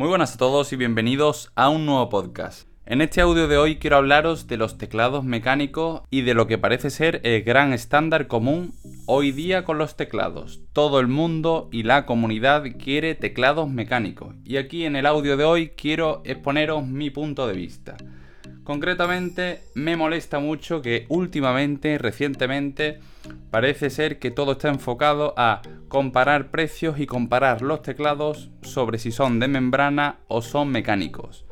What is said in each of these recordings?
Muy buenas a todos y bienvenidos a un nuevo podcast. En este audio de hoy quiero hablaros de los teclados mecánicos y de lo que parece ser el gran estándar común hoy día con los teclados. Todo el mundo y la comunidad quiere teclados mecánicos y aquí en el audio de hoy quiero exponeros mi punto de vista. Concretamente me molesta mucho que últimamente, recientemente, parece ser que todo está enfocado a comparar precios y comparar los teclados sobre si son de membrana o son mecánicos.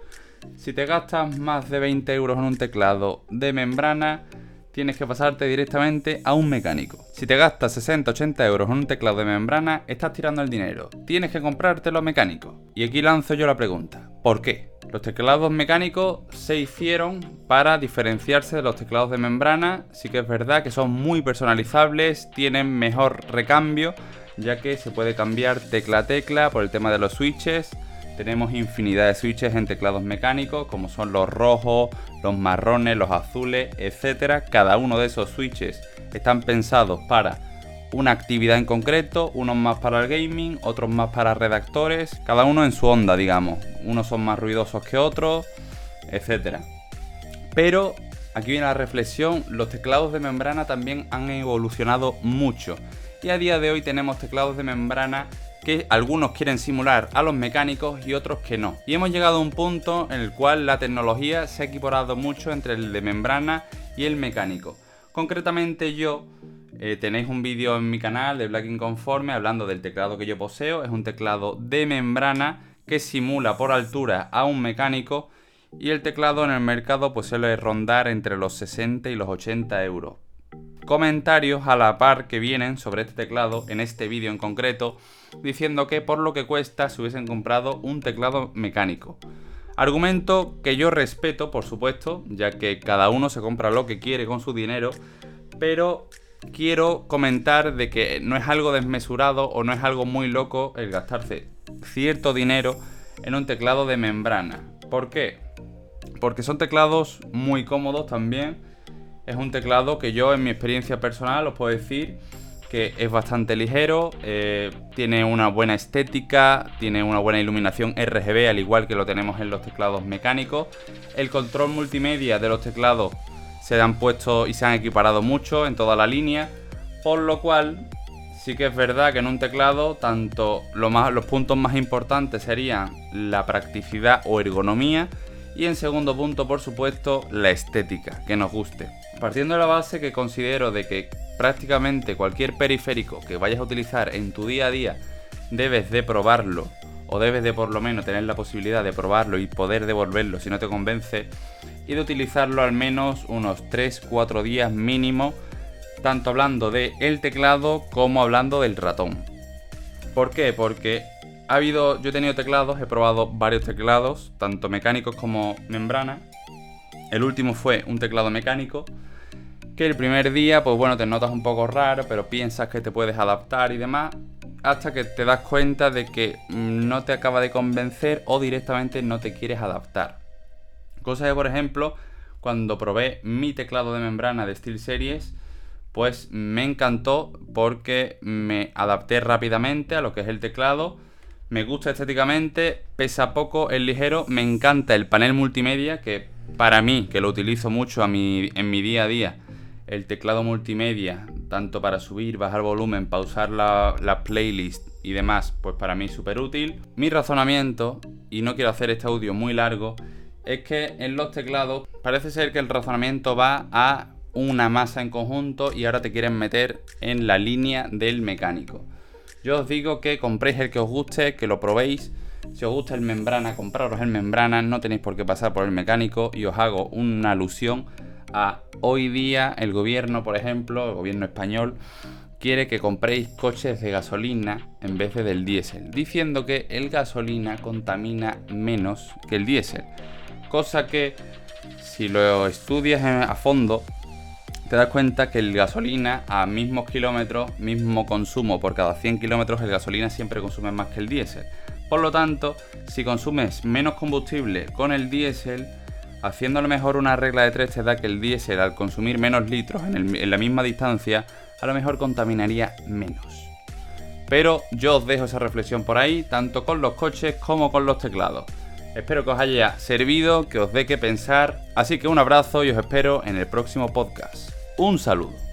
Si te gastas más de 20 euros en un teclado de membrana, tienes que pasarte directamente a un mecánico. Si te gastas 60-80 euros en un teclado de membrana, estás tirando el dinero. Tienes que comprártelo mecánico. Y aquí lanzo yo la pregunta. ¿Por qué? Los teclados mecánicos se hicieron para diferenciarse de los teclados de membrana. Sí que es verdad que son muy personalizables, tienen mejor recambio, ya que se puede cambiar tecla a tecla por el tema de los switches tenemos infinidad de switches en teclados mecánicos, como son los rojos, los marrones, los azules, etc. Cada uno de esos switches están pensados para una actividad en concreto, unos más para el gaming, otros más para redactores, cada uno en su onda, digamos. Unos son más ruidosos que otros, etc. Pero aquí viene la reflexión, los teclados de membrana también han evolucionado mucho. Y a día de hoy tenemos teclados de membrana que algunos quieren simular a los mecánicos y otros que no. Y hemos llegado a un punto en el cual la tecnología se ha equiparado mucho entre el de membrana y el mecánico. Concretamente yo eh, tenéis un vídeo en mi canal de Black Inconforme hablando del teclado que yo poseo. Es un teclado de membrana que simula por altura a un mecánico y el teclado en el mercado pues suele rondar entre los 60 y los 80 euros. Comentarios a la par que vienen sobre este teclado en este vídeo en concreto diciendo que por lo que cuesta se hubiesen comprado un teclado mecánico. Argumento que yo respeto, por supuesto, ya que cada uno se compra lo que quiere con su dinero, pero quiero comentar de que no es algo desmesurado o no es algo muy loco el gastarse cierto dinero en un teclado de membrana. ¿Por qué? Porque son teclados muy cómodos también. Es un teclado que yo en mi experiencia personal os puedo decir que es bastante ligero, eh, tiene una buena estética, tiene una buena iluminación RGB, al igual que lo tenemos en los teclados mecánicos. El control multimedia de los teclados se han puesto y se han equiparado mucho en toda la línea, por lo cual sí que es verdad que en un teclado tanto los puntos más importantes serían la practicidad o ergonomía y en segundo punto por supuesto la estética, que nos guste. Partiendo de la base que considero de que prácticamente cualquier periférico que vayas a utilizar en tu día a día debes de probarlo o debes de por lo menos tener la posibilidad de probarlo y poder devolverlo si no te convence y de utilizarlo al menos unos 3-4 días mínimo tanto hablando de el teclado como hablando del ratón. ¿Por qué? Porque ha habido, yo he tenido teclados, he probado varios teclados, tanto mecánicos como membrana. El último fue un teclado mecánico que el primer día, pues bueno, te notas un poco raro, pero piensas que te puedes adaptar y demás, hasta que te das cuenta de que no te acaba de convencer o directamente no te quieres adaptar. Cosa que, por ejemplo, cuando probé mi teclado de membrana de SteelSeries, pues me encantó porque me adapté rápidamente a lo que es el teclado. Me gusta estéticamente, pesa poco, es ligero, me encanta el panel multimedia que para mí, que lo utilizo mucho en mi día a día, el teclado multimedia, tanto para subir, bajar volumen, pausar la, playlist y demás, pues para mí es súper útil. Mi razonamiento, y no quiero hacer este audio muy largo, es que en los teclados parece ser que el razonamiento va a una masa en conjunto y ahora te quieren meter en la línea del mecánico. Yo os digo que compréis el que os guste, que lo probéis. Si os gusta el membrana, compraros el membrana, no tenéis por qué pasar por el mecánico y os hago una alusión a hoy día el gobierno, por ejemplo, el gobierno español, quiere que compréis coches de gasolina en vez de del diésel, diciendo que el gasolina contamina menos que el diésel. Cosa que si lo estudias a fondo, te das cuenta que el gasolina a mismos kilómetros, mismo consumo por cada 100 kilómetros, el gasolina siempre consume más que el diésel. Por lo tanto, si consumes menos combustible con el diésel, Haciéndolo mejor una regla de tres te da que el diésel al consumir menos litros en, la misma distancia a lo mejor contaminaría menos. Pero yo os dejo esa reflexión por ahí, tanto con los coches como con los teclados. Espero que os haya servido, que os dé que pensar, así que un abrazo y os espero en el próximo podcast. Un saludo.